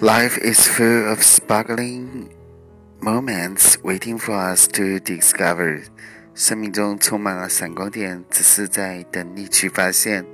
Life is full of sparkling moments waiting for us to discover。生命中充满了闪光点，只是在等你去发现。